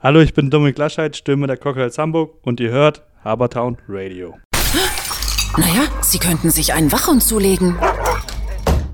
Hallo, ich bin Dominik Laschet, Stimme der Cocktails Hamburg und ihr hört Habertown Radio. Naja, Sie könnten sich einen Wachhund zulegen.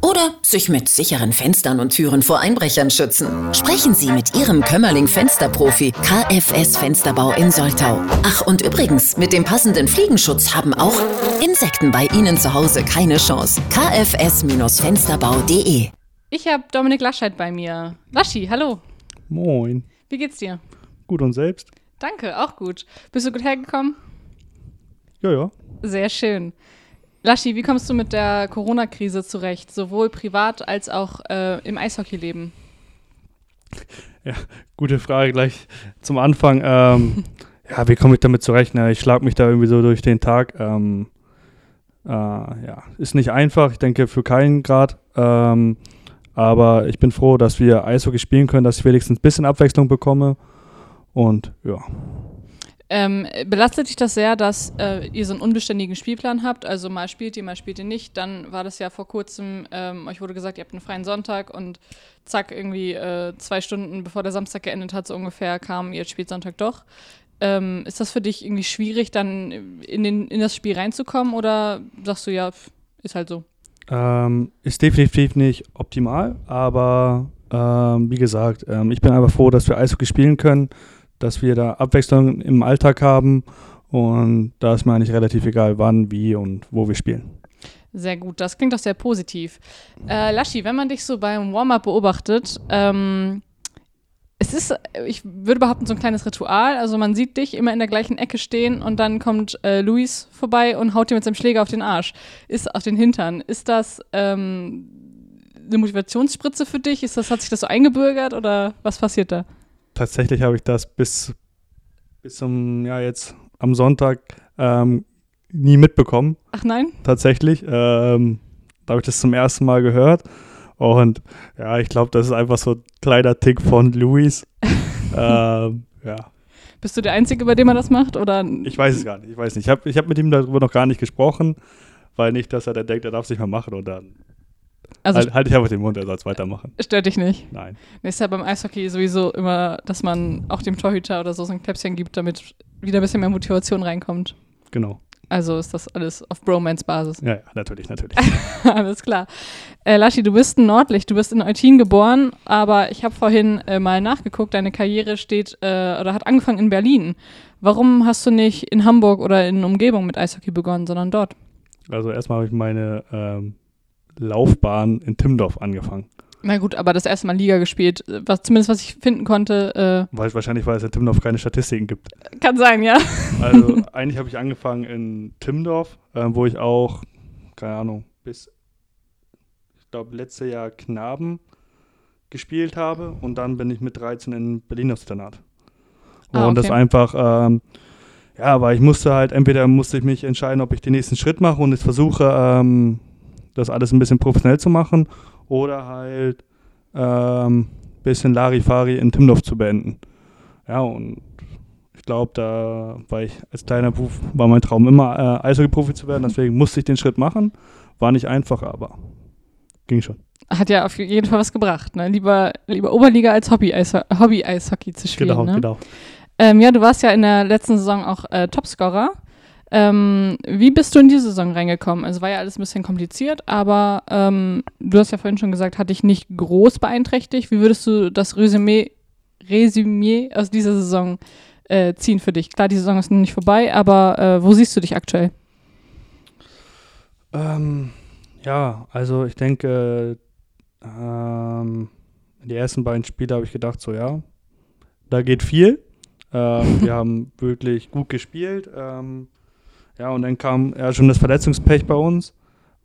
Oder sich mit sicheren Fenstern und Türen vor Einbrechern schützen. Sprechen Sie mit Ihrem Kömmerling Fensterprofi KFS Fensterbau in Soltau. Ach und übrigens, mit dem passenden Fliegenschutz haben auch Insekten bei Ihnen zu Hause keine Chance. kfs-fensterbau.de Ich habe Dominik Laschet bei mir. Laschi, hallo. Moin. Wie geht's dir? Gut und selbst? Danke, auch gut. Bist du gut hergekommen? Ja, ja. Sehr schön. Laschi, wie kommst du mit der Corona-Krise zurecht, sowohl privat als auch äh, im Eishockeyleben? Ja, gute Frage gleich zum Anfang. Ähm, ja, wie komme ich damit zurecht? Ne? Ich schlage mich da irgendwie so durch den Tag. Ähm, äh, ja, ist nicht einfach, ich denke für keinen Grad. Ähm, aber ich bin froh, dass wir Eishockey spielen können, dass ich wenigstens ein bisschen Abwechslung bekomme. Und ja. Ähm, belastet dich das sehr, dass äh, ihr so einen unbeständigen Spielplan habt? Also mal spielt ihr, mal spielt ihr nicht. Dann war das ja vor kurzem, ähm, euch wurde gesagt, ihr habt einen freien Sonntag und zack, irgendwie äh, zwei Stunden bevor der Samstag geendet hat, so ungefähr, kam, ihr spielt Sonntag doch. Ähm, ist das für dich irgendwie schwierig, dann in, den, in das Spiel reinzukommen oder sagst du ja, ist halt so? Ähm, ist definitiv nicht optimal, aber ähm, wie gesagt, ähm, ich bin einfach froh, dass wir Eishockey spielen können dass wir da Abwechslung im Alltag haben und da ist mir eigentlich relativ egal, wann, wie und wo wir spielen. Sehr gut, das klingt doch sehr positiv. Äh, Laschi, wenn man dich so beim Warm-up beobachtet, ähm, es ist, ich würde behaupten, so ein kleines Ritual. Also man sieht dich immer in der gleichen Ecke stehen und dann kommt äh, Luis vorbei und haut dir mit seinem Schläger auf den Arsch, ist auf den Hintern. Ist das ähm, eine Motivationsspritze für dich? Ist das, hat sich das so eingebürgert oder was passiert da? Tatsächlich habe ich das bis, bis zum, ja, jetzt am Sonntag ähm, nie mitbekommen. Ach nein? Tatsächlich. Ähm, da habe ich das zum ersten Mal gehört. Und ja, ich glaube, das ist einfach so ein kleiner Tick von Luis. ähm, ja. Bist du der Einzige, bei dem er das macht? Oder? Ich weiß es gar nicht. Ich weiß nicht. Ich habe ich hab mit ihm darüber noch gar nicht gesprochen, weil nicht, dass er dann denkt, er darf es nicht mehr machen und dann also halt, halt ich einfach den Mund, er soll es weitermachen. Stört dich nicht? Nein. Ist ja beim Eishockey sowieso immer, dass man auch dem Torhüter oder so so ein Kläppchen gibt, damit wieder ein bisschen mehr Motivation reinkommt. Genau. Also ist das alles auf Bromance-Basis. Ja, ja, natürlich, natürlich. alles klar. Äh, Laschi, du bist ein Nordlicht, du bist in Eutin geboren, aber ich habe vorhin äh, mal nachgeguckt, deine Karriere steht äh, oder hat angefangen in Berlin. Warum hast du nicht in Hamburg oder in Umgebung mit Eishockey begonnen, sondern dort? Also erstmal habe ich meine ähm, Laufbahn in Timmendorf angefangen. Na gut, aber das erste Mal Liga gespielt, was, zumindest was ich finden konnte. Äh weil, wahrscheinlich, weil es in Timmendorf keine Statistiken gibt. Kann sein, ja. Also eigentlich habe ich angefangen in Timmendorf, äh, wo ich auch, keine Ahnung, bis, ich glaube, letztes Jahr Knaben gespielt habe und dann bin ich mit 13 in Berlin aufs Internat. Und ah, okay. das einfach, ähm, ja, weil ich musste halt, entweder musste ich mich entscheiden, ob ich den nächsten Schritt mache und jetzt versuche, ähm, das alles ein bisschen professionell zu machen oder halt ein ähm, bisschen Larifari in Timdorf zu beenden. Ja, und ich glaube, da war ich als kleiner Beruf, war mein Traum immer, äh, Eishockey-Profi zu werden, deswegen musste ich den Schritt machen. War nicht einfach, aber ging schon. Hat ja auf jeden Fall was gebracht, ne? Lieber, lieber Oberliga als Hobby-Eishockey Hobby zu spielen. Genau, ne? genau. Ähm, ja, du warst ja in der letzten Saison auch äh, Topscorer. Ähm, wie bist du in die Saison reingekommen? Also war ja alles ein bisschen kompliziert, aber ähm, du hast ja vorhin schon gesagt, hat dich nicht groß beeinträchtigt. Wie würdest du das Resümee, Resümee aus dieser Saison äh, ziehen für dich? Klar, die Saison ist noch nicht vorbei, aber äh, wo siehst du dich aktuell? Ähm, ja, also ich denke, ähm, die ersten beiden Spiele habe ich gedacht, so ja, da geht viel. Ähm, wir haben wirklich gut gespielt. Ähm, ja, und dann kam ja schon das Verletzungspech bei uns,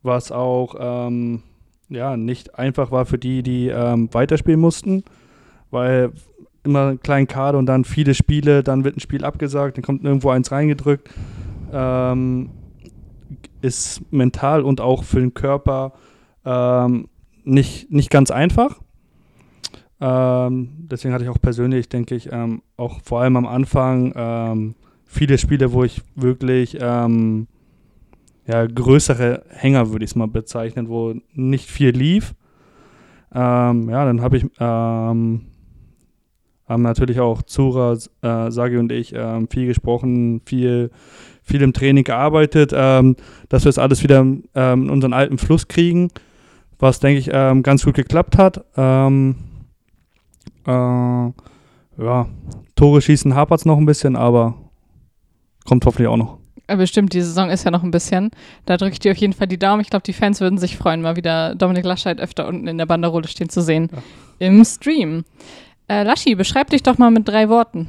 was auch ähm, ja, nicht einfach war für die, die ähm, weiterspielen mussten, weil immer ein kleinen Kader und dann viele Spiele, dann wird ein Spiel abgesagt, dann kommt irgendwo eins reingedrückt. Ähm, ist mental und auch für den Körper ähm, nicht, nicht ganz einfach. Ähm, deswegen hatte ich auch persönlich, denke ich, ähm, auch vor allem am Anfang viele Spiele, wo ich wirklich ähm, ja, größere Hänger, würde ich es mal bezeichnen, wo nicht viel lief. Ähm, ja, dann habe ich ähm, haben natürlich auch Zura, äh, Sagi und ich ähm, viel gesprochen, viel, viel im Training gearbeitet, ähm, dass wir es alles wieder ähm, in unseren alten Fluss kriegen, was, denke ich, ähm, ganz gut geklappt hat. Ähm, äh, ja, Tore schießen hapert es noch ein bisschen, aber kommt hoffentlich auch noch. Bestimmt, die Saison ist ja noch ein bisschen. Da drücke ich dir auf jeden Fall die Daumen. Ich glaube, die Fans würden sich freuen, mal wieder Dominik Laschet öfter unten in der Banderole stehen zu sehen. Ja. Im Stream. Äh, Laschi, beschreib dich doch mal mit drei Worten.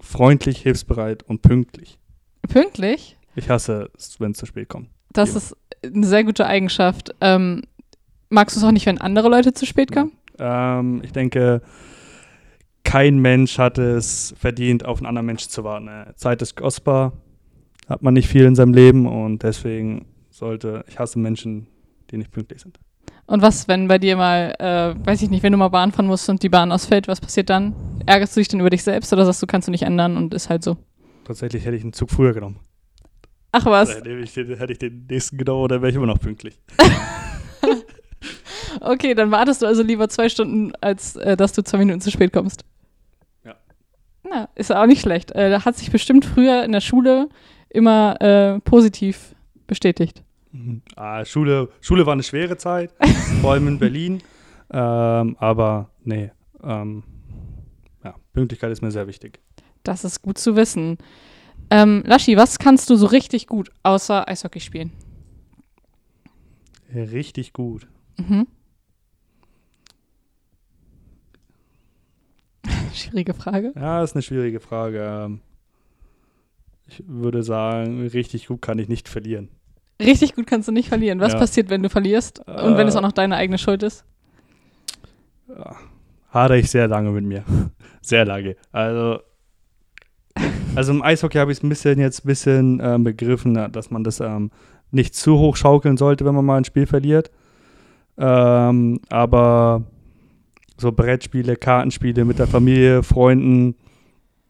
Freundlich, hilfsbereit und pünktlich. Pünktlich? Ich hasse es, wenn es zu spät kommt. Das Immer. ist eine sehr gute Eigenschaft. Ähm, magst du es auch nicht, wenn andere Leute zu spät kommen? Ja. Ähm, ich denke, kein Mensch hat es verdient, auf einen anderen Menschen zu warten. Äh, Zeit ist kostbar, hat man nicht viel in seinem Leben und deswegen sollte, ich hasse Menschen, die nicht pünktlich sind. Und was, wenn bei dir mal, äh, weiß ich nicht, wenn du mal Bahn fahren musst und die Bahn ausfällt, was passiert dann? Ärgerst du dich dann über dich selbst oder sagst du, kannst du nicht ändern und ist halt so? Tatsächlich hätte ich einen Zug früher genommen. Ach was? Hätte ich, den, hätte ich den nächsten genommen oder wäre ich immer noch pünktlich. okay, dann wartest du also lieber zwei Stunden, als äh, dass du zwei Minuten zu spät kommst. Ja. Na, ist auch nicht schlecht. Äh, da hat sich bestimmt früher in der Schule immer äh, positiv bestätigt. Mhm. Ah, Schule, Schule war eine schwere Zeit, vor allem in Berlin. Ähm, aber nee, ähm, ja, Pünktlichkeit ist mir sehr wichtig. Das ist gut zu wissen. Ähm, Laschi, was kannst du so richtig gut außer Eishockey spielen? Richtig gut. Mhm. Schwierige Frage. Ja, ist eine schwierige Frage. Ähm, ich würde sagen, richtig gut kann ich nicht verlieren. Richtig gut kannst du nicht verlieren. Was ja. passiert, wenn du verlierst und wenn es äh. auch noch deine eigene Schuld ist? Ja, hadere ich sehr lange mit mir. Sehr lange. Also, also im Eishockey habe ich es ein bisschen jetzt ein bisschen äh, begriffen, dass man das ähm, nicht zu hoch schaukeln sollte, wenn man mal ein Spiel verliert. Ähm, aber so Brettspiele, Kartenspiele mit der Familie, Freunden,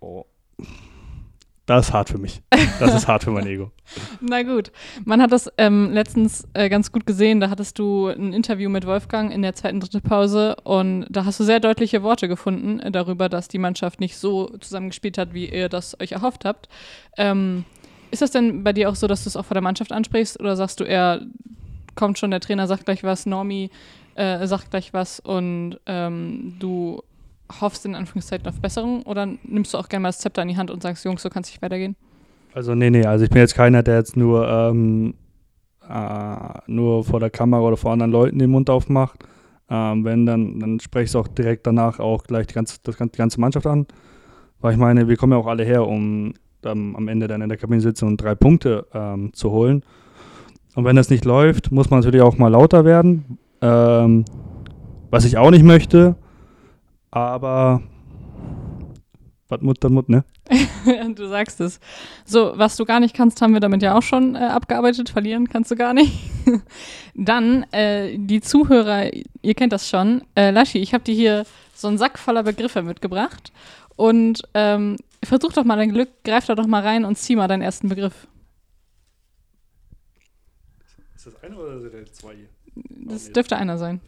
oh, das ist hart für mich. Das ist hart für mein Ego. Na gut. Man hat das ähm, letztens äh, ganz gut gesehen. Da hattest du ein Interview mit Wolfgang in der zweiten, dritten Pause und da hast du sehr deutliche Worte gefunden äh, darüber, dass die Mannschaft nicht so zusammengespielt hat, wie ihr das euch erhofft habt. Ähm, ist das denn bei dir auch so, dass du es auch vor der Mannschaft ansprichst oder sagst du eher, kommt schon, der Trainer sagt gleich was, Normi äh, sagt gleich was und ähm, du hoffst in Anführungszeichen auf Besserung oder nimmst du auch gerne mal das Zepter in die Hand und sagst, Jungs, so kann es nicht weitergehen? Also nee, nee, also ich bin jetzt keiner, der jetzt nur, ähm, äh, nur vor der Kamera oder vor anderen Leuten den Mund aufmacht. Ähm, wenn, dann, dann spreche ich es auch direkt danach auch gleich die ganze, das, die ganze Mannschaft an. Weil ich meine, wir kommen ja auch alle her, um am Ende dann in der Kabine sitzen und drei Punkte ähm, zu holen. Und wenn das nicht läuft, muss man natürlich auch mal lauter werden. Ähm, was ich auch nicht möchte, aber was Mut, dann Mut, ne? du sagst es. So, was du gar nicht kannst, haben wir damit ja auch schon äh, abgearbeitet. Verlieren kannst du gar nicht. dann, äh, die Zuhörer, ihr kennt das schon. Äh, Laschi, ich habe dir hier so einen Sack voller Begriffe mitgebracht. Und ähm, versuch doch mal dein Glück, greif da doch mal rein und zieh mal deinen ersten Begriff. Ist das einer oder sind das zwei hier? Das dürfte einer sein.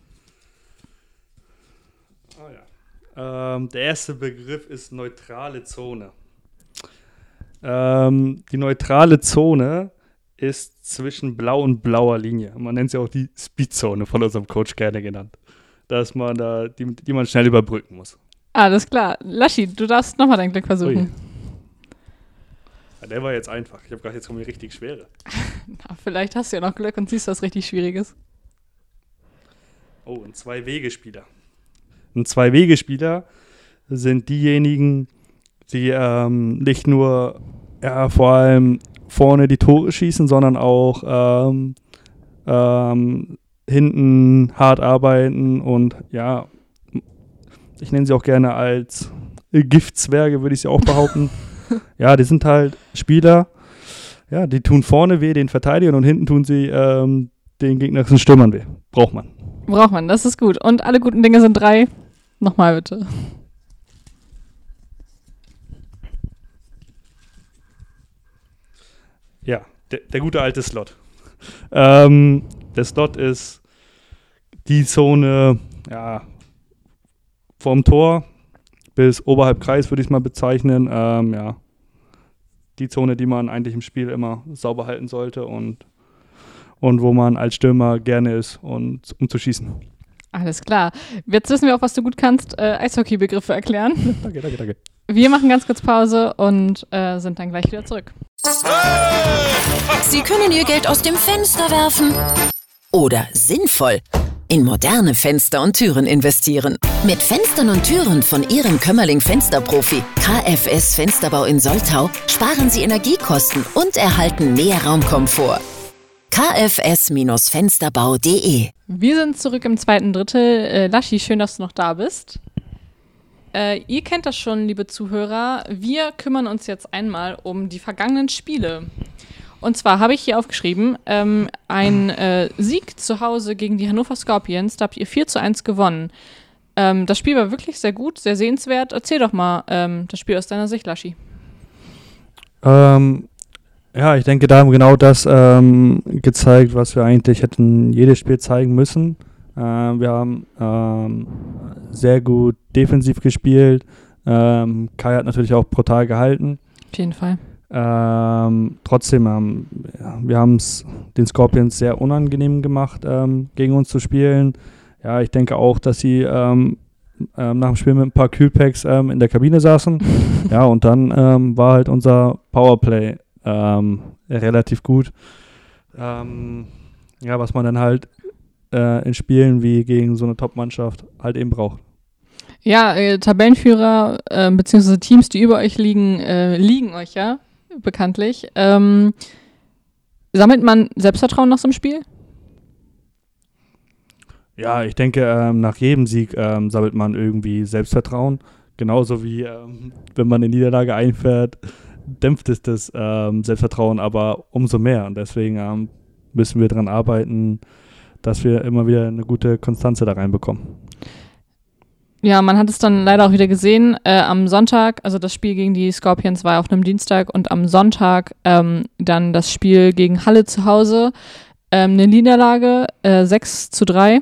Ah ja. Ähm, der erste Begriff ist neutrale Zone. Ähm, die neutrale Zone ist zwischen blau und blauer Linie. Man nennt sie auch die Speedzone von unserem Coach gerne genannt. Dass man da, die, die man schnell überbrücken muss. Alles klar. Laschi, du darfst nochmal dein Glück versuchen. Ja, der war jetzt einfach. Ich habe gerade jetzt kommen die richtig schwere. Na, vielleicht hast du ja noch Glück und siehst was richtig Schwieriges. Oh, ein Zwei-Wege-Spieler. Ein Zwei-Wege-Spieler sind diejenigen, die ähm, nicht nur ja, vor allem vorne die Tore schießen, sondern auch ähm, ähm, hinten hart arbeiten und ja, ich nenne sie auch gerne als Giftzwerge, würde ich sie auch behaupten. ja, die sind halt Spieler, ja, die tun vorne weh den Verteidigern und hinten tun sie ähm, den gegnerischen Stürmern weh. Braucht man. Braucht man, das ist gut. Und alle guten Dinge sind drei. Nochmal bitte. Ja, der, der gute alte Slot. Ähm, der Slot ist die Zone, ja, vom Tor bis oberhalb Kreis würde ich es mal bezeichnen. Ähm, ja, die Zone, die man eigentlich im Spiel immer sauber halten sollte und, und wo man als Stürmer gerne ist, und, um zu schießen. Alles klar. Jetzt wissen wir auch, was du gut kannst, äh, Eishockey-Begriffe erklären. danke, danke, danke. Wir machen ganz kurz Pause und äh, sind dann gleich wieder zurück. Sie können Ihr Geld aus dem Fenster werfen oder sinnvoll in moderne Fenster und Türen investieren. Mit Fenstern und Türen von Ihrem Kömmerling Fensterprofi KFS Fensterbau in Soltau sparen Sie Energiekosten und erhalten mehr Raumkomfort. kfs-fensterbau.de Wir sind zurück im zweiten Drittel. Äh, Laschi, schön, dass du noch da bist. Äh, ihr kennt das schon, liebe Zuhörer. Wir kümmern uns jetzt einmal um die vergangenen Spiele. Und zwar habe ich hier aufgeschrieben, ähm, ein äh, Sieg zu Hause gegen die Hannover Scorpions, da habt ihr 4 zu 1 gewonnen. Ähm, das Spiel war wirklich sehr gut, sehr sehenswert. Erzähl doch mal ähm, das Spiel aus deiner Sicht, Laschi. Ähm, ja, ich denke, da haben wir genau das ähm, gezeigt, was wir eigentlich hätten jedes Spiel zeigen müssen. Äh, wir haben ähm, sehr gut defensiv gespielt. Kai hat natürlich auch brutal gehalten. Auf jeden Fall. Ähm, trotzdem, ähm, ja, wir haben es den Scorpions sehr unangenehm gemacht, ähm, gegen uns zu spielen. Ja, ich denke auch, dass sie ähm, ähm, nach dem Spiel mit ein paar Kühlpacks ähm, in der Kabine saßen. ja, und dann war halt unser Powerplay relativ gut. ja, was man dann halt äh, in Spielen wie gegen so eine Top-Mannschaft halt eben braucht. Ja, äh, Tabellenführer äh, bzw. Teams, die über euch liegen, äh, liegen euch ja bekanntlich. Ähm, sammelt man Selbstvertrauen nach so einem Spiel? Ja, ich denke, ähm, nach jedem Sieg ähm, sammelt man irgendwie Selbstvertrauen. Genauso wie, ähm, wenn man eine Niederlage einfährt, dämpft es das ähm, Selbstvertrauen aber umso mehr. Und deswegen ähm, müssen wir daran arbeiten, dass wir immer wieder eine gute Konstanze da reinbekommen. Ja, man hat es dann leider auch wieder gesehen. Äh, am Sonntag, also das Spiel gegen die Scorpions war auf einem Dienstag und am Sonntag ähm, dann das Spiel gegen Halle zu Hause. Ähm, eine Niederlage, äh, 6 zu 3.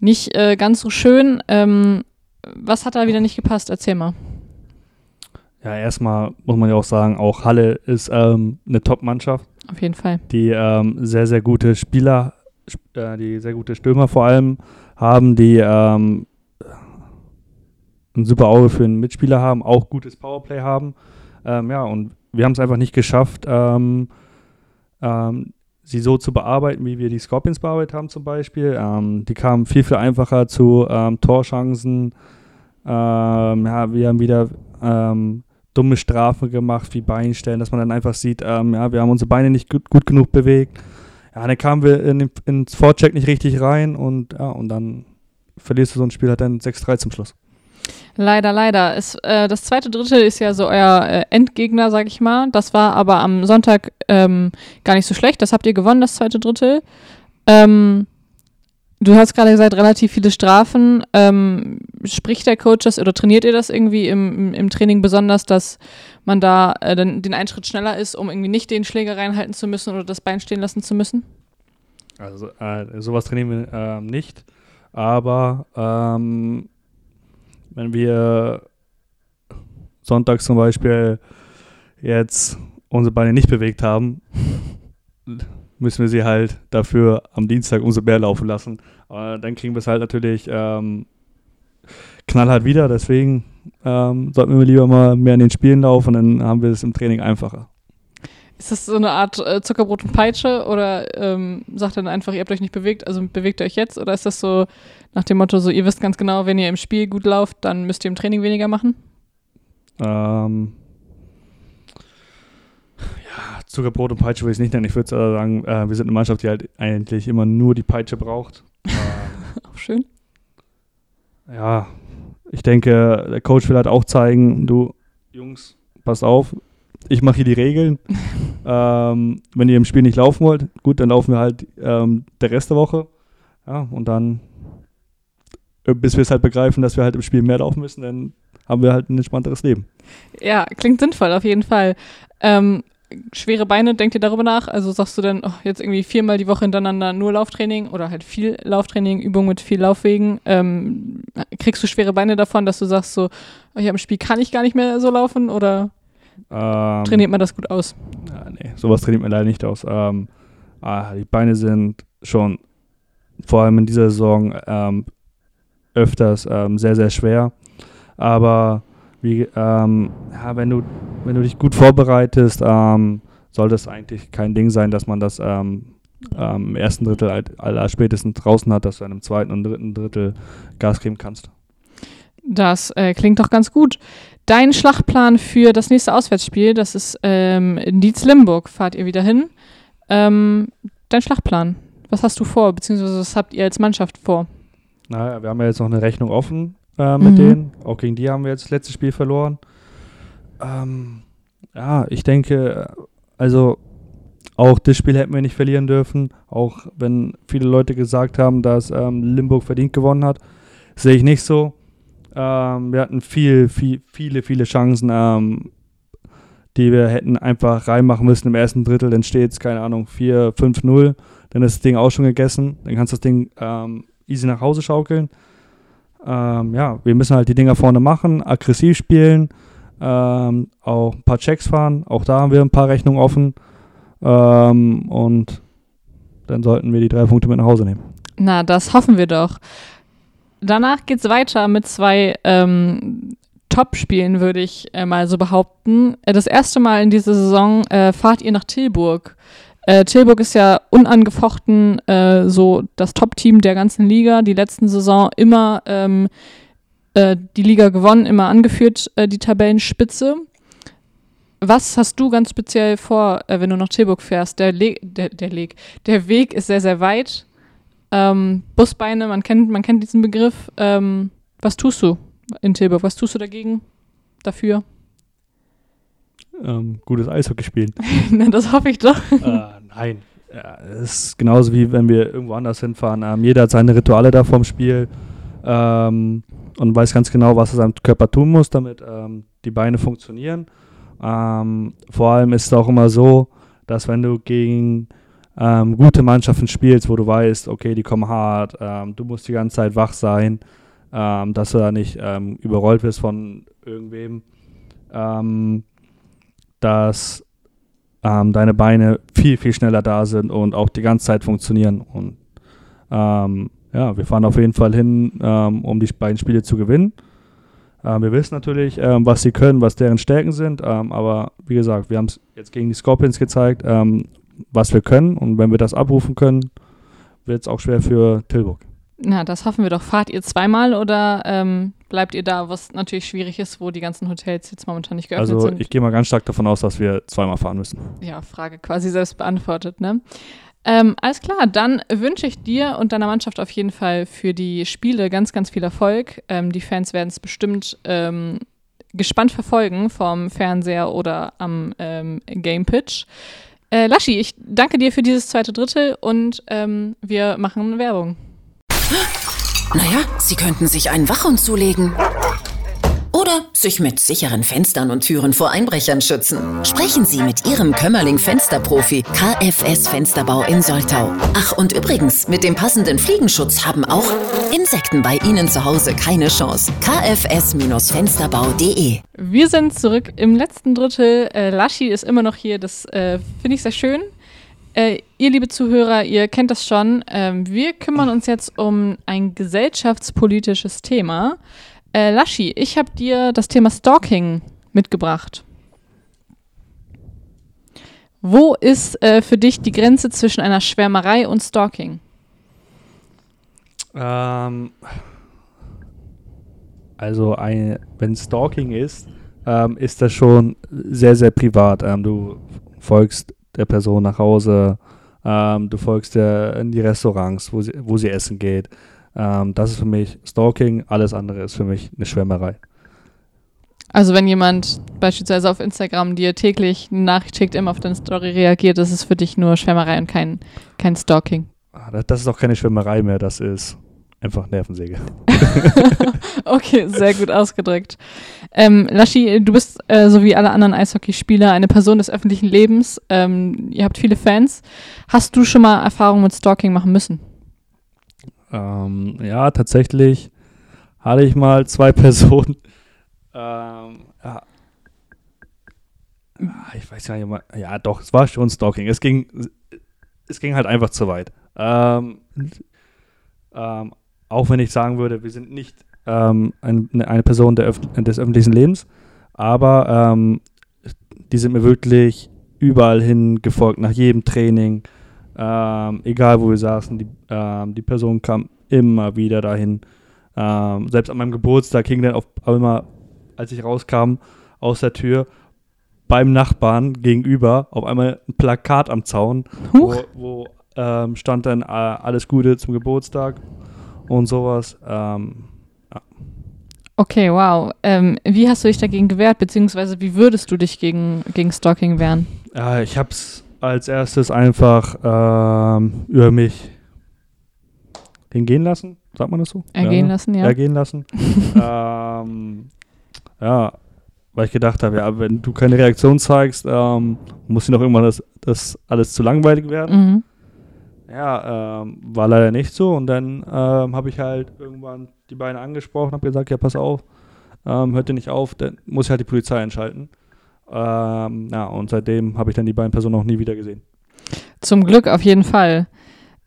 Nicht äh, ganz so schön. Ähm, was hat da wieder nicht gepasst? Erzähl mal. Ja, erstmal muss man ja auch sagen, auch Halle ist ähm, eine Top-Mannschaft. Auf jeden Fall. Die ähm, sehr, sehr gute Spieler, äh, die sehr gute Stürmer vor allem haben, die ähm, ein super Auge für einen Mitspieler haben, auch gutes Powerplay haben. Ähm, ja, und wir haben es einfach nicht geschafft, ähm, ähm, sie so zu bearbeiten, wie wir die Scorpions bearbeitet haben zum Beispiel. Ähm, die kamen viel, viel einfacher zu ähm, Torchancen. Ähm, ja, wir haben wieder dumme Strafen gemacht, wie Beinstellen, dass man dann einfach sieht, ja, wir haben unsere Beine nicht gut, gut genug bewegt. Ja, dann kamen wir in, ins Vorcheck nicht richtig rein und ja, und dann verlierst du so ein Spiel halt dann 6-3 zum Schluss. Leider, leider. Es, äh, das zweite Drittel ist ja so euer äh, Endgegner, sag ich mal. Das war aber am Sonntag ähm, gar nicht so schlecht. Das habt ihr gewonnen, das zweite Drittel. Ähm, du hast gerade gesagt, relativ viele Strafen. Ähm, spricht der Coach das oder trainiert ihr das irgendwie im, im Training besonders, dass man da äh, den, den einen Schritt schneller ist, um irgendwie nicht den Schläger reinhalten zu müssen oder das Bein stehen lassen zu müssen? Also äh, sowas trainieren wir ähm, nicht. Aber ähm, wenn wir sonntags zum Beispiel jetzt unsere Beine nicht bewegt haben, müssen wir sie halt dafür am Dienstag umso mehr laufen lassen. Aber dann kriegen wir es halt natürlich ähm, knallhart wieder. Deswegen ähm, sollten wir lieber mal mehr in den Spielen laufen, dann haben wir es im Training einfacher. Ist das so eine Art äh, Zuckerbrot und Peitsche oder ähm, sagt dann einfach, ihr habt euch nicht bewegt, also bewegt ihr euch jetzt? Oder ist das so nach dem Motto, so ihr wisst ganz genau, wenn ihr im Spiel gut lauft, dann müsst ihr im Training weniger machen? Ähm, ja, Zuckerbrot und Peitsche würde ich nicht nennen. Ich würde sagen, äh, wir sind eine Mannschaft, die halt eigentlich immer nur die Peitsche braucht. auch schön. Ja, ich denke, der Coach will halt auch zeigen, du Jungs, passt auf, ich mache hier die Regeln. ähm, wenn ihr im Spiel nicht laufen wollt, gut, dann laufen wir halt ähm, der Rest der Woche. Ja, und dann, äh, bis wir es halt begreifen, dass wir halt im Spiel mehr laufen müssen, dann haben wir halt ein entspannteres Leben. Ja, klingt sinnvoll, auf jeden Fall. Ähm, schwere Beine, denkt ihr darüber nach? Also sagst du dann oh, jetzt irgendwie viermal die Woche hintereinander nur Lauftraining oder halt viel Lauftraining, Übung mit viel Laufwegen? Ähm, kriegst du schwere Beine davon, dass du sagst so, oh, hier im Spiel kann ich gar nicht mehr so laufen oder ähm, trainiert man das gut aus? Ja, nee, sowas trainiert man leider nicht aus. Ähm, ah, die Beine sind schon vor allem in dieser Saison ähm, öfters ähm, sehr, sehr schwer. Aber wie, ähm, ja, wenn, du, wenn du dich gut vorbereitest, ähm, sollte es eigentlich kein Ding sein, dass man das ähm, ähm, im ersten Drittel aller spätestens draußen hat, dass du in einem zweiten und dritten Drittel Gas geben kannst. Das äh, klingt doch ganz gut. Dein Schlachtplan für das nächste Auswärtsspiel, das ist ähm, in Dietz-Limburg, fahrt ihr wieder hin. Ähm, dein Schlachtplan, was hast du vor, beziehungsweise was habt ihr als Mannschaft vor? Naja, wir haben ja jetzt noch eine Rechnung offen äh, mit mhm. denen. Auch gegen die haben wir jetzt das letzte Spiel verloren. Ähm, ja, ich denke, also auch das Spiel hätten wir nicht verlieren dürfen. Auch wenn viele Leute gesagt haben, dass ähm, Limburg verdient gewonnen hat, sehe ich nicht so. Ähm, wir hatten viel, viel, viele, viele Chancen, ähm, die wir hätten einfach reinmachen müssen im ersten Drittel. Dann steht es, keine Ahnung, 4, 5, 0. Dann ist das Ding auch schon gegessen. Dann kannst du das Ding ähm, easy nach Hause schaukeln. Ähm, ja, wir müssen halt die Dinger vorne machen, aggressiv spielen, ähm, auch ein paar Checks fahren. Auch da haben wir ein paar Rechnungen offen. Ähm, und dann sollten wir die drei Punkte mit nach Hause nehmen. Na, das hoffen wir doch. Danach geht es weiter mit zwei ähm, Top-Spielen, würde ich äh, mal so behaupten. Äh, das erste Mal in dieser Saison äh, fahrt ihr nach Tilburg. Äh, Tilburg ist ja unangefochten äh, so das Top-Team der ganzen Liga. Die letzten Saison immer ähm, äh, die Liga gewonnen, immer angeführt, äh, die Tabellenspitze. Was hast du ganz speziell vor, äh, wenn du nach Tilburg fährst? Der, Le der, der, Leg der Weg ist sehr, sehr weit. Ähm, Busbeine, man kennt, man kennt diesen Begriff. Ähm, was tust du in Tilburg? Was tust du dagegen? Dafür? ähm, gutes Eishockey spielen. Na, das hoffe ich doch. Äh, nein. Ja, es ist genauso wie wenn wir irgendwo anders hinfahren. Ähm, jeder hat seine Rituale da vom Spiel ähm, und weiß ganz genau, was er seinem Körper tun muss, damit ähm, die Beine funktionieren. Ähm, vor allem ist es auch immer so, dass wenn du gegen ähm, gute Mannschaften spielst, wo du weißt, okay, die kommen hart, du musst die ganze Zeit wach sein, dass du da nicht überrollt wirst von irgendwem. Dass ähm, deine Beine viel, viel schneller da sind und auch die ganze Zeit funktionieren. Und ähm, ja, wir fahren auf jeden Fall hin, ähm, um die beiden Spiele zu gewinnen. Ähm, wir wissen natürlich, ähm, was sie können, was deren Stärken sind, ähm, aber wie gesagt, wir haben es jetzt gegen die Scorpions gezeigt, was wir können und wenn wir das abrufen können, wird es auch schwer für Tilburg. Na, das hoffen wir doch. Fahrt ihr zweimal oder ähm, bleibt ihr da, was natürlich schwierig ist, wo die ganzen Hotels jetzt momentan nicht geöffnet also, sind? Also ich gehe mal ganz stark davon aus, dass wir zweimal fahren müssen. Ja, Frage quasi selbst beantwortet, ne? Ähm, alles klar, dann wünsche ich dir und deiner Mannschaft auf jeden Fall für die Spiele ganz, ganz viel Erfolg. Ähm, die Fans werden es bestimmt ähm, gespannt verfolgen vom Fernseher oder am ähm, Game Pitch. Äh, Laschi, ich danke dir für dieses zweite Drittel und ähm, wir machen Werbung. Naja, Sie könnten sich einen Wachhund zulegen. Oder sich mit sicheren Fenstern und Türen vor Einbrechern schützen. Sprechen Sie mit Ihrem Kömmerling Fensterprofi KFS Fensterbau in Soltau. Ach, und übrigens, mit dem passenden Fliegenschutz haben auch Insekten bei Ihnen zu Hause keine Chance. kfs-fensterbau.de Wir sind zurück im letzten Drittel. Äh, Laschi ist immer noch hier, das äh, finde ich sehr schön. Äh, ihr, liebe Zuhörer, ihr kennt das schon. Ähm, wir kümmern uns jetzt um ein gesellschaftspolitisches Thema. Äh, Laschi, ich habe dir das Thema Stalking mitgebracht. Wo ist äh, für dich die Grenze zwischen einer Schwärmerei und Stalking? Ähm, also, wenn Stalking ist, ähm, ist das schon sehr, sehr privat. Ähm, du folgst der Person nach Hause, ähm, du folgst der in die Restaurants, wo sie, wo sie essen geht. Ähm, das ist für mich Stalking, alles andere ist für mich eine Schwärmerei. Also wenn jemand beispielsweise auf Instagram dir täglich eine Nachricht schickt, immer auf deine Story reagiert, das ist für dich nur Schwärmerei und kein, kein Stalking. Ah, das ist auch keine Schwärmerei mehr, das ist einfach Nervensäge. okay, sehr gut ausgedrückt. Ähm, Laschi, du bist äh, so wie alle anderen Eishockeyspieler eine Person des öffentlichen Lebens. Ähm, ihr habt viele Fans. Hast du schon mal Erfahrungen mit Stalking machen müssen? Ähm, ja, tatsächlich hatte ich mal zwei Personen. Ähm, ja. Ah, ich weiß ja nicht mal. Ja, doch, es war schon Stalking. Es ging, es ging halt einfach zu weit. Ähm, ähm, auch wenn ich sagen würde, wir sind nicht ähm, ein, eine Person Öf des öffentlichen Lebens, aber ähm, die sind mir wirklich überall hin gefolgt, nach jedem Training, ähm, egal wo wir saßen, die, ähm, die Person kam immer wieder dahin. Ähm, selbst an meinem Geburtstag hing dann auf einmal, als ich rauskam aus der Tür, beim Nachbarn gegenüber auf einmal ein Plakat am Zaun, Huch. wo, wo ähm, stand dann äh, alles Gute zum Geburtstag und sowas. Ähm. Okay, wow. Ähm, wie hast du dich dagegen gewehrt, beziehungsweise wie würdest du dich gegen, gegen Stalking wehren? Ja, ich habe es als erstes einfach ähm, über mich hingehen lassen, sagt man das so? Ergehen ja, lassen, ja. Ergehen lassen. ähm, ja, weil ich gedacht habe, ja, wenn du keine Reaktion zeigst, ähm, muss dir noch irgendwann das, das alles zu langweilig werden. Mhm. Ja, ähm, war leider nicht so. Und dann ähm, habe ich halt irgendwann die beiden angesprochen, habe gesagt, ja, pass auf, ähm, hört ihr nicht auf, dann muss ich halt die Polizei einschalten. Ähm, ja, und seitdem habe ich dann die beiden Personen auch nie wieder gesehen. Zum Glück auf jeden Fall.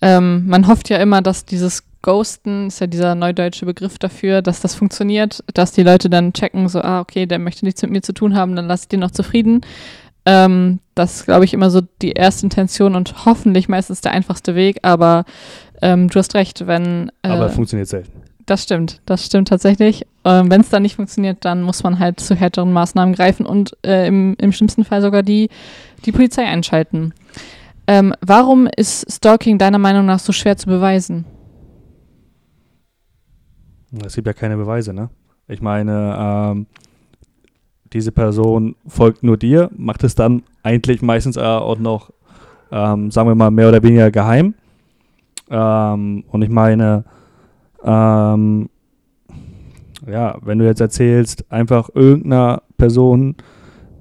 Ähm, man hofft ja immer, dass dieses Ghosten, ist ja dieser neudeutsche Begriff dafür, dass das funktioniert, dass die Leute dann checken, so, ah, okay, der möchte nichts mit mir zu tun haben, dann lasse ich den noch zufrieden. Ähm, das ist, glaube ich, immer so die erste Intention und hoffentlich meistens der einfachste Weg, aber ähm, du hast recht, wenn. Äh, aber funktioniert selten. Das stimmt, das stimmt tatsächlich. Ähm, wenn es dann nicht funktioniert, dann muss man halt zu härteren Maßnahmen greifen und äh, im, im schlimmsten Fall sogar die, die Polizei einschalten. Ähm, warum ist Stalking deiner Meinung nach so schwer zu beweisen? Es gibt ja keine Beweise, ne? Ich meine, ähm, diese Person folgt nur dir, macht es dann eigentlich meistens auch noch, ähm, sagen wir mal, mehr oder weniger geheim. Ähm, und ich meine, ähm, ja, wenn du jetzt erzählst, einfach irgendeiner Person,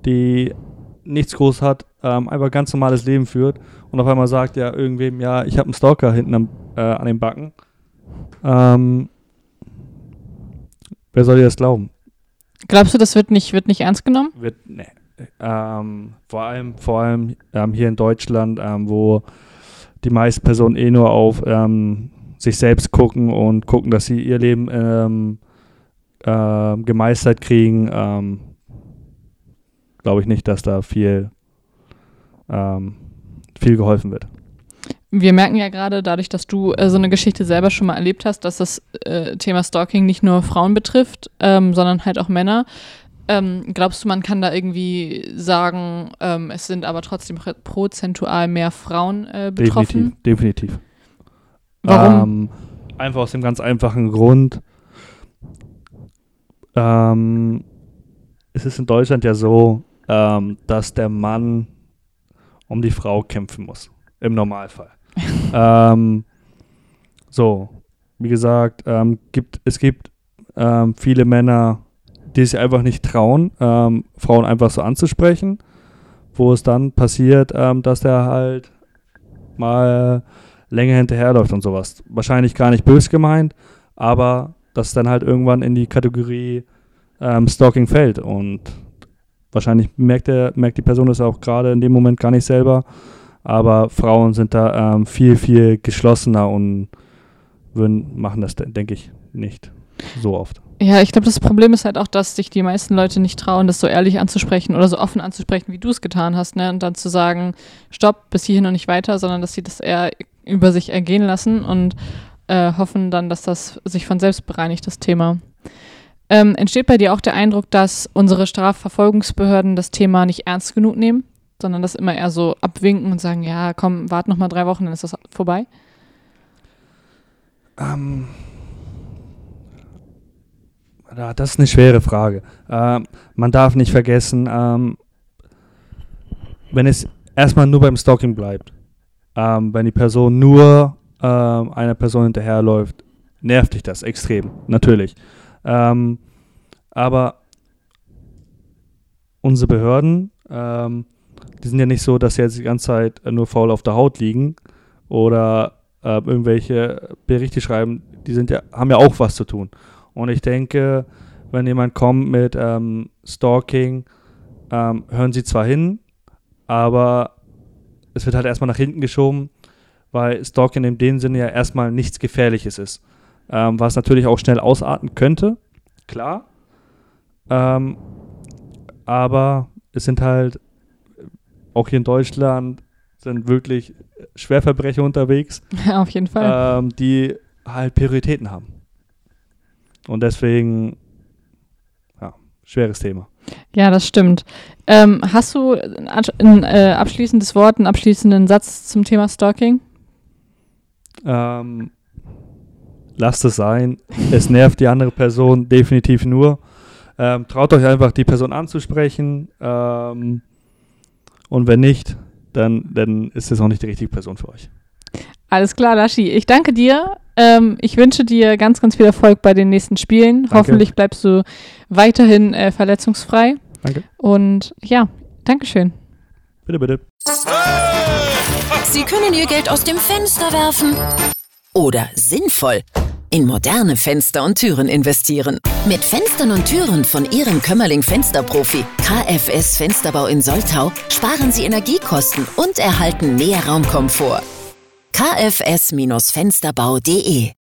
die nichts groß hat, ähm, einfach ganz normales Leben führt und auf einmal sagt ja irgendwem, ja, ich habe einen Stalker hinten am, äh, an den Backen. Ähm, wer soll dir das glauben? Glaubst du, das wird nicht, wird nicht ernst genommen? Wird, nee. Ähm, vor allem, vor allem ähm, hier in Deutschland, ähm, wo die meisten Personen eh nur auf ähm, sich selbst gucken und gucken, dass sie ihr Leben ähm, äh, gemeistert kriegen, ähm, glaube ich nicht, dass da viel, viel geholfen wird wir merken ja gerade dadurch, dass du äh, so eine Geschichte selber schon mal erlebt hast, dass das äh, Thema Stalking nicht nur Frauen betrifft, ähm, sondern halt auch Männer. Ähm, glaubst du, man kann da irgendwie sagen, ähm, es sind aber trotzdem prozentual mehr Frauen äh, betroffen? Definitiv, definitiv. Warum? Ähm, einfach aus dem ganz einfachen Grund. Ähm, es ist in Deutschland ja so, ähm, dass der Mann um die Frau kämpfen muss. Im Normalfall. ähm, so, wie gesagt, ähm, gibt, es gibt ähm, viele Männer, die sich einfach nicht trauen, ähm, Frauen einfach so anzusprechen, wo es dann passiert, ähm, dass der halt mal länger hinterherläuft und sowas. Wahrscheinlich gar nicht bös gemeint, aber das dann halt irgendwann in die Kategorie ähm, Stalking fällt und wahrscheinlich merkt, der, merkt die Person das auch gerade in dem Moment gar nicht selber aber Frauen sind da ähm, viel, viel geschlossener und würden, machen das, denke ich, nicht so oft. Ja, ich glaube, das Problem ist halt auch, dass sich die meisten Leute nicht trauen, das so ehrlich anzusprechen oder so offen anzusprechen, wie du es getan hast, ne? Und dann zu sagen, stopp, bis hierhin und nicht weiter, sondern dass sie das eher über sich ergehen lassen und äh, hoffen dann, dass das sich von selbst bereinigt, das Thema. Ähm, entsteht bei dir auch der Eindruck, dass unsere Strafverfolgungsbehörden das Thema nicht ernst genug nehmen? sondern das immer eher so abwinken und sagen, ja, komm, wart noch mal drei Wochen, dann ist das vorbei? Ähm, das ist eine schwere Frage. Ähm, man darf nicht vergessen, ähm, wenn es erstmal nur beim Stalking bleibt, ähm, wenn die Person nur ähm, einer Person hinterherläuft, nervt dich das extrem, natürlich. Ähm, aber unsere Behörden, ähm, die sind ja nicht so, dass sie jetzt die ganze Zeit nur faul auf der Haut liegen oder äh, irgendwelche Berichte schreiben, die sind ja, haben ja auch was zu tun. Und ich denke, wenn jemand kommt mit ähm, Stalking, ähm, hören sie zwar hin, aber es wird halt erstmal nach hinten geschoben, weil Stalking in dem Sinne ja erstmal nichts Gefährliches ist. Ähm, was natürlich auch schnell ausarten könnte, klar. Ähm, aber es sind halt auch hier in Deutschland sind wirklich Schwerverbrecher unterwegs. Ja, auf jeden Fall. Ähm, die halt Prioritäten haben. Und deswegen, ja, schweres Thema. Ja, das stimmt. Ähm, hast du ein, äh, abschließendes Wort, einen abschließenden Satz zum Thema Stalking? Ähm, lasst es sein. Es nervt die andere Person definitiv nur. Ähm, traut euch einfach, die Person anzusprechen. Ähm, und wenn nicht, dann, dann ist es auch nicht die richtige Person für euch. Alles klar, Laschi. Ich danke dir. Ähm, ich wünsche dir ganz, ganz viel Erfolg bei den nächsten Spielen. Danke. Hoffentlich bleibst du weiterhin äh, verletzungsfrei. Danke. Und ja, Dankeschön. Bitte, bitte. Sie können Ihr Geld aus dem Fenster werfen. Oder sinnvoll in moderne Fenster und Türen investieren. Mit Fenstern und Türen von Ihrem Kömmerling Fensterprofi KFS Fensterbau in Soltau sparen Sie Energiekosten und erhalten mehr Raumkomfort. kfs-fensterbau.de